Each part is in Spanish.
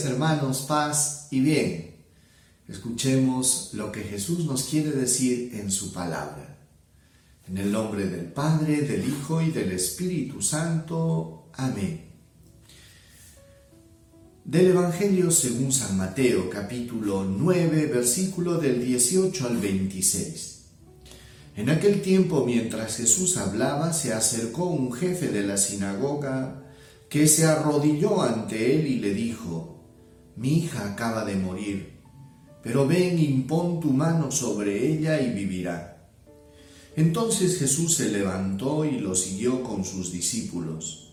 hermanos, paz y bien. Escuchemos lo que Jesús nos quiere decir en su palabra. En el nombre del Padre, del Hijo y del Espíritu Santo. Amén. Del Evangelio según San Mateo capítulo 9 versículo del 18 al 26. En aquel tiempo mientras Jesús hablaba se acercó un jefe de la sinagoga que se arrodilló ante él y le dijo, mi hija acaba de morir, pero ven, impón tu mano sobre ella y vivirá. Entonces Jesús se levantó y lo siguió con sus discípulos.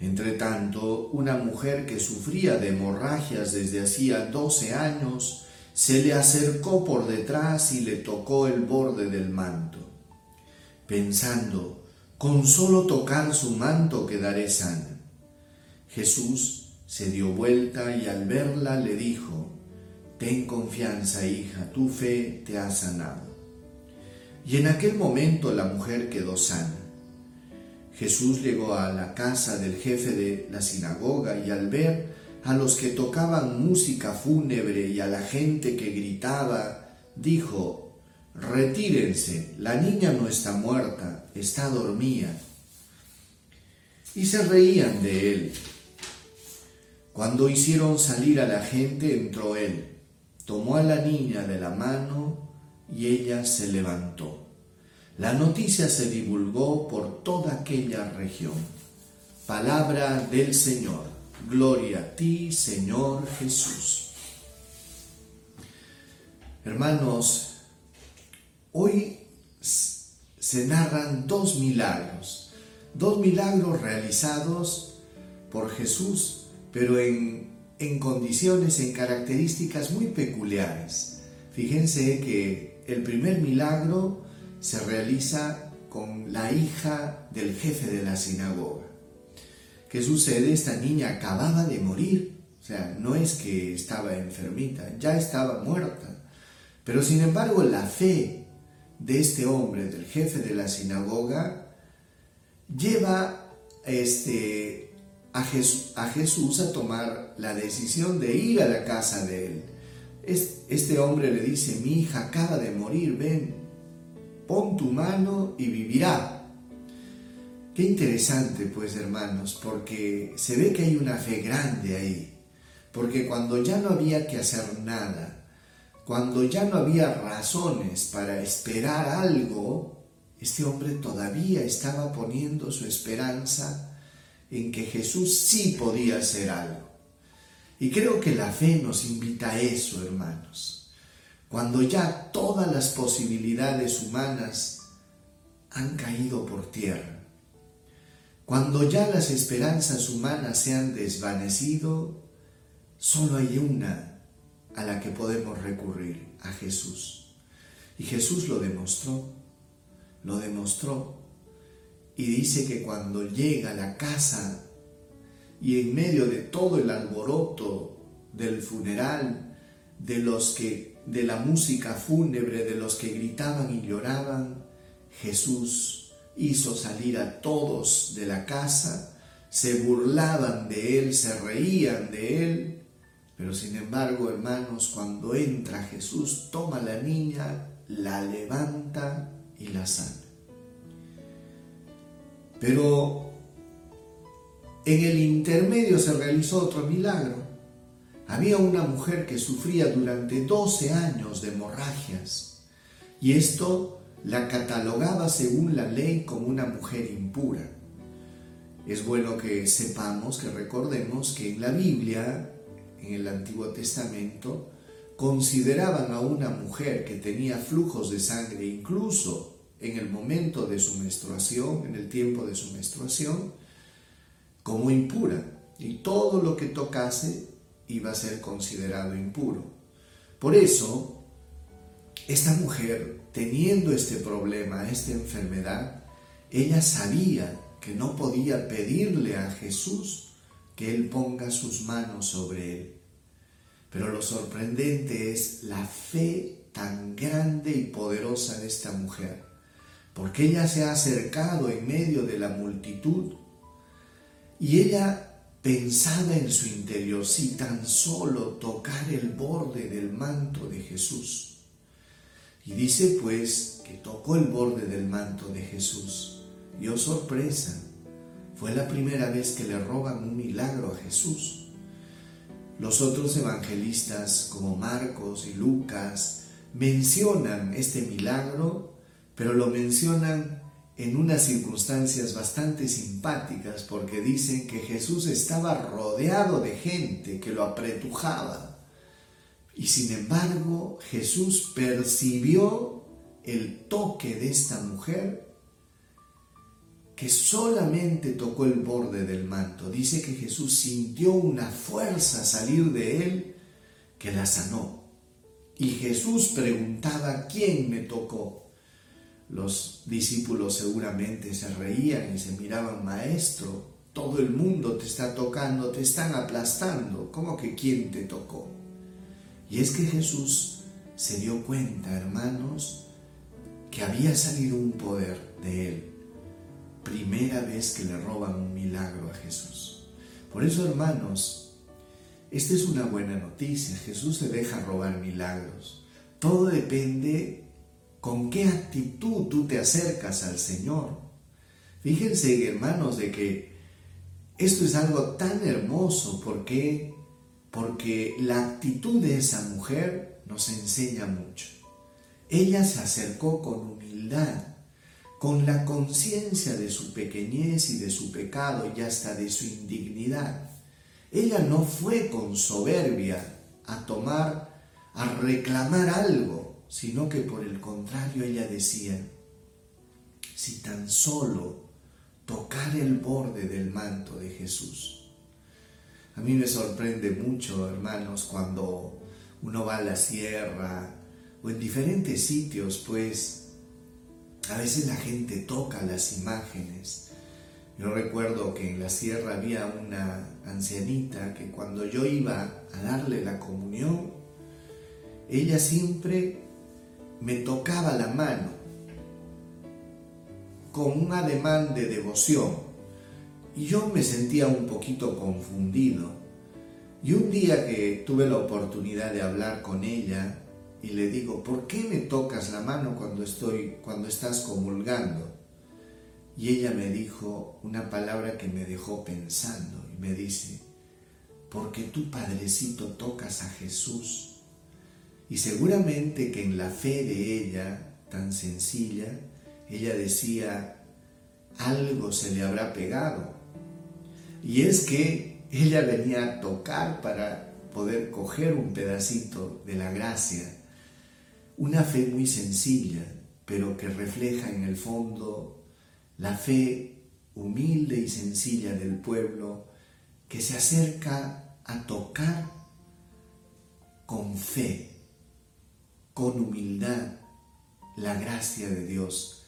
Entretanto, una mujer que sufría de hemorragias desde hacía doce años, se le acercó por detrás y le tocó el borde del manto, pensando, con solo tocar su manto quedaré sana. Jesús se dio vuelta y al verla le dijo, Ten confianza, hija, tu fe te ha sanado. Y en aquel momento la mujer quedó sana. Jesús llegó a la casa del jefe de la sinagoga y al ver a los que tocaban música fúnebre y a la gente que gritaba, dijo, Retírense, la niña no está muerta, está dormida. Y se reían de él. Cuando hicieron salir a la gente, entró él, tomó a la niña de la mano y ella se levantó. La noticia se divulgó por toda aquella región. Palabra del Señor. Gloria a ti, Señor Jesús. Hermanos, hoy se narran dos milagros, dos milagros realizados por Jesús pero en, condiciones, en características muy peculiares. Fíjense que el primer milagro se realiza con la hija del jefe de la sinagoga. ¿Qué sucede? Esta niña acababa de morir, o sea, no es que estaba enfermita, ya estaba muerta. Pero sin embargo la fe de este hombre, del jefe de la sinagoga, lleva este, a Jesús, a tomar la decisión de ir a la casa de él. Este hombre le dice, mi hija acaba de morir, ven, pon tu mano y vivirá. Qué interesante pues hermanos, porque se ve que hay una fe grande ahí, porque cuando ya no había que hacer nada, cuando ya no había razones para esperar algo, este hombre todavía estaba poniendo su esperanza en que Jesús sí podía hacer algo. Y creo que la fe nos invita a eso, hermanos. Cuando ya todas las posibilidades humanas han caído por tierra, cuando ya las esperanzas humanas se han desvanecido, solo hay una a la que podemos recurrir, a Jesús. Y Jesús lo demostró, lo demostró y dice que cuando llega a la casa y en medio de todo el alboroto del funeral, de los que de la música fúnebre, de los que gritaban y lloraban, Jesús hizo salir a todos de la casa, se burlaban de él, se reían de él, pero sin embargo, hermanos, cuando entra Jesús, toma a la niña, la levanta y la sana. Pero en el intermedio se realizó otro milagro. Había una mujer que sufría durante 12 años de hemorragias y esto la catalogaba según la ley como una mujer impura. Es bueno que sepamos, que recordemos que en la Biblia, en el Antiguo Testamento, consideraban a una mujer que tenía flujos de sangre incluso en el momento de su menstruación, en el tiempo de su menstruación, como impura. Y todo lo que tocase iba a ser considerado impuro. Por eso, esta mujer, teniendo este problema, esta enfermedad, ella sabía que no podía pedirle a Jesús que Él ponga sus manos sobre él. Pero lo sorprendente es la fe tan grande y poderosa de esta mujer porque ella se ha acercado en medio de la multitud y ella pensaba en su interior si tan solo tocar el borde del manto de Jesús. Y dice pues que tocó el borde del manto de Jesús. Y oh sorpresa, fue la primera vez que le roban un milagro a Jesús. Los otros evangelistas como Marcos y Lucas mencionan este milagro, pero lo mencionan en unas circunstancias bastante simpáticas porque dicen que Jesús estaba rodeado de gente que lo apretujaba. Y sin embargo Jesús percibió el toque de esta mujer que solamente tocó el borde del manto. Dice que Jesús sintió una fuerza salir de él que la sanó. Y Jesús preguntaba, ¿quién me tocó? Los discípulos seguramente se reían y se miraban, maestro, todo el mundo te está tocando, te están aplastando. ¿Cómo que quién te tocó? Y es que Jesús se dio cuenta, hermanos, que había salido un poder de él primera vez que le roban un milagro a Jesús. Por eso, hermanos, esta es una buena noticia. Jesús se deja robar milagros. Todo depende con qué actitud tú te acercas al Señor. Fíjense, hermanos, de que esto es algo tan hermoso porque porque la actitud de esa mujer nos enseña mucho. Ella se acercó con humildad con la conciencia de su pequeñez y de su pecado y hasta de su indignidad. Ella no fue con soberbia a tomar, a reclamar algo, sino que por el contrario ella decía, si tan solo tocar el borde del manto de Jesús. A mí me sorprende mucho, hermanos, cuando uno va a la sierra o en diferentes sitios, pues a veces la gente toca las imágenes. Yo recuerdo que en la sierra había una ancianita que cuando yo iba a darle la comunión, ella siempre me tocaba la mano con un ademán de devoción y yo me sentía un poquito confundido. Y un día que tuve la oportunidad de hablar con ella, y le digo, ¿por qué me tocas la mano cuando estoy cuando estás comulgando? Y ella me dijo una palabra que me dejó pensando y me dice, porque tú, Padrecito, tocas a Jesús. Y seguramente que en la fe de ella, tan sencilla, ella decía, algo se le habrá pegado. Y es que ella venía a tocar para poder coger un pedacito de la gracia una fe muy sencilla, pero que refleja en el fondo la fe humilde y sencilla del pueblo que se acerca a tocar con fe, con humildad, la gracia de Dios,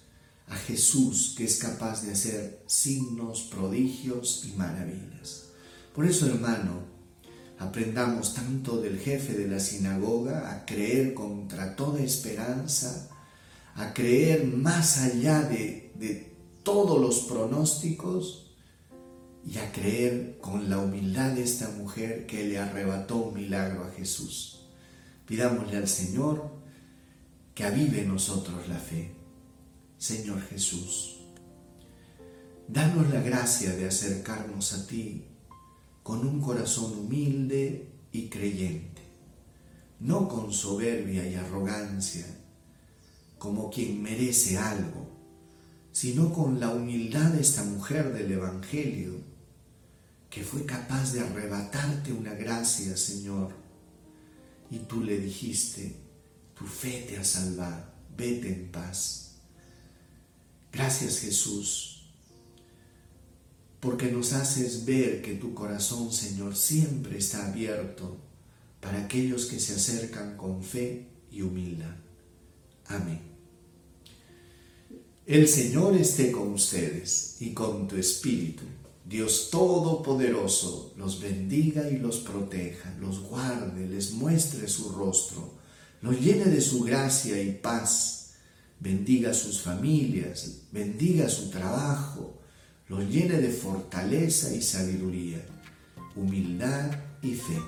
a Jesús que es capaz de hacer signos, prodigios y maravillas. Por eso, hermano, Aprendamos tanto del jefe de la sinagoga a creer contra toda esperanza, a creer más allá de, de todos los pronósticos y a creer con la humildad de esta mujer que le arrebató un milagro a Jesús. Pidámosle al Señor que avive en nosotros la fe. Señor Jesús, danos la gracia de acercarnos a ti con un corazón humilde y creyente, no con soberbia y arrogancia, como quien merece algo, sino con la humildad de esta mujer del Evangelio, que fue capaz de arrebatarte una gracia, Señor, y tú le dijiste, tu fe te ha salvado, vete en paz. Gracias Jesús porque nos haces ver que tu corazón, Señor, siempre está abierto para aquellos que se acercan con fe y humildad. Amén. El Señor esté con ustedes y con tu espíritu. Dios Todopoderoso los bendiga y los proteja, los guarde, les muestre su rostro, los llene de su gracia y paz, bendiga sus familias, bendiga su trabajo, los llene de fortaleza y sabiduría. humildad y fe.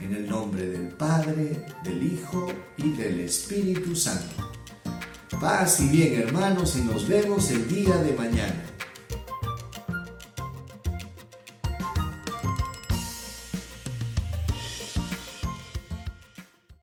En el nombre del Padre, del Hijo y del Espíritu Santo. Paz y bien hermanos y nos vemos el día de mañana.